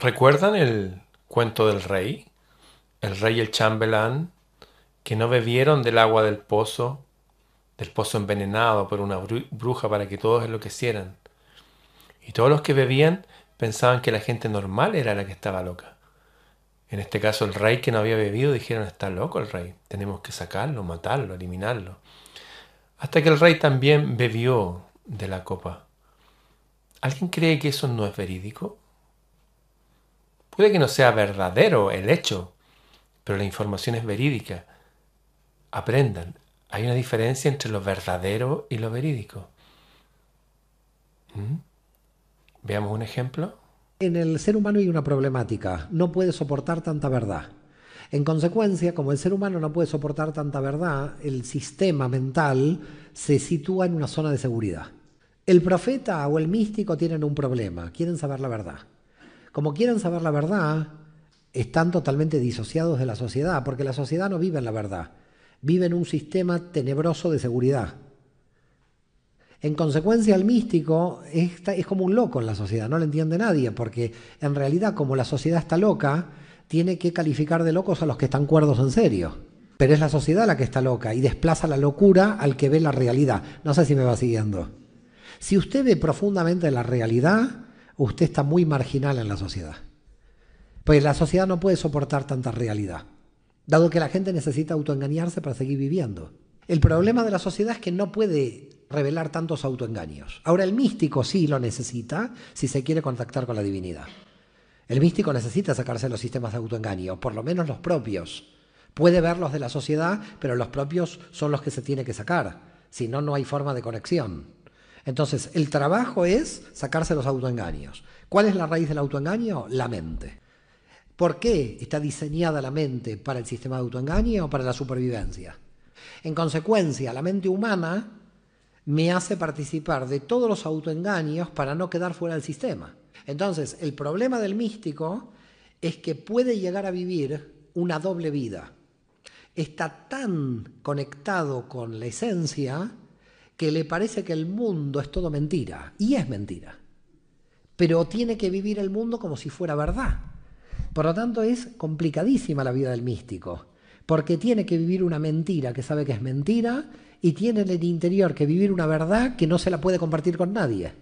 ¿Recuerdan el cuento del rey? El rey y el chambelán que no bebieron del agua del pozo, del pozo envenenado por una bruja para que todos enloquecieran. Y todos los que bebían pensaban que la gente normal era la que estaba loca. En este caso el rey que no había bebido dijeron está loco el rey, tenemos que sacarlo, matarlo, eliminarlo. Hasta que el rey también bebió de la copa. ¿Alguien cree que eso no es verídico? Puede que no sea verdadero el hecho, pero la información es verídica. Aprendan, hay una diferencia entre lo verdadero y lo verídico. ¿Mm? Veamos un ejemplo. En el ser humano hay una problemática, no puede soportar tanta verdad. En consecuencia, como el ser humano no puede soportar tanta verdad, el sistema mental se sitúa en una zona de seguridad. El profeta o el místico tienen un problema, quieren saber la verdad. Como quieren saber la verdad, están totalmente disociados de la sociedad, porque la sociedad no vive en la verdad, vive en un sistema tenebroso de seguridad. En consecuencia, el místico es, como un loco en la sociedad, no lo entiende nadie, porque en realidad como la sociedad está loca, tiene que calificar de locos a los que están cuerdos en serio. Pero es la sociedad la que está loca y desplaza la locura al que ve la realidad. No sé si me va siguiendo. Si usted ve profundamente la realidad, usted está muy marginal en la sociedad. Pues la sociedad no puede soportar tanta realidad, dado que la gente necesita autoengañarse para seguir viviendo. El problema de la sociedad es que no puede revelar tantos autoengaños. Ahora el místico sí lo necesita si se quiere contactar con la divinidad. El místico necesita sacarse los sistemas de autoengaño, por lo menos los propios. Puede ver los de la sociedad, pero los propios son los que se tiene que sacar. Si no, no hay forma de conexión. Entonces, el trabajo es sacarse los autoengaños. ¿Cuál es la raíz del autoengaño? La mente. ¿Por qué está diseñada la mente para el sistema de autoengaño o para la supervivencia? En consecuencia, la mente humana me hace participar de todos los autoengaños para no quedar fuera del sistema. Entonces, el problema del místico es que puede llegar a vivir una doble vida. Está tan conectado con la esencia que le parece que el mundo es todo mentira, y es mentira. Pero tiene que vivir el mundo como si fuera verdad. Por lo tanto, es complicadísima la vida del místico, porque tiene que vivir una mentira que sabe que es mentira y tiene en el interior que vivir una verdad que no se la puede compartir con nadie.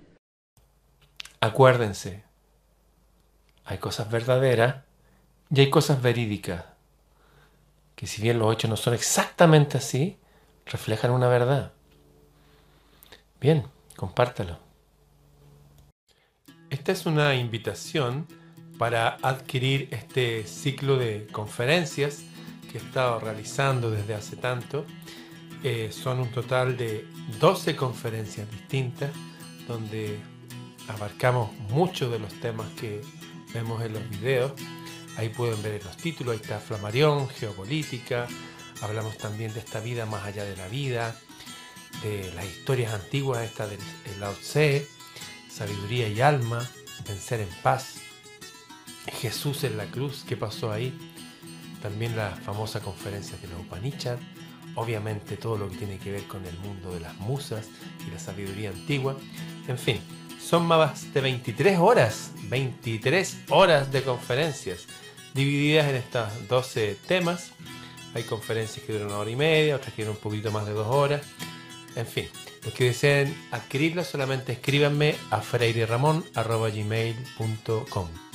Acuérdense, hay cosas verdaderas y hay cosas verídicas, que si bien los hechos no son exactamente así, reflejan una verdad. Bien, compártelo. Esta es una invitación para adquirir este ciclo de conferencias que he estado realizando desde hace tanto. Eh, son un total de 12 conferencias distintas donde abarcamos muchos de los temas que vemos en los videos. Ahí pueden ver los títulos, ahí está Flamarión, Geopolítica, hablamos también de esta vida más allá de la vida, de las historias antiguas, esta del Lao Tse, Sabiduría y Alma, Vencer en Paz, Jesús en la cruz, ¿qué pasó ahí? También la famosa conferencia de los Upanishad, obviamente todo lo que tiene que ver con el mundo de las musas y la sabiduría antigua, en fin, son más de 23 horas, 23 horas de conferencias, divididas en estos 12 temas. Hay conferencias que duran una hora y media, otras que duran un poquito más de dos horas. En fin, los que deseen adquirirlo solamente escríbanme a freireramon.gmail.com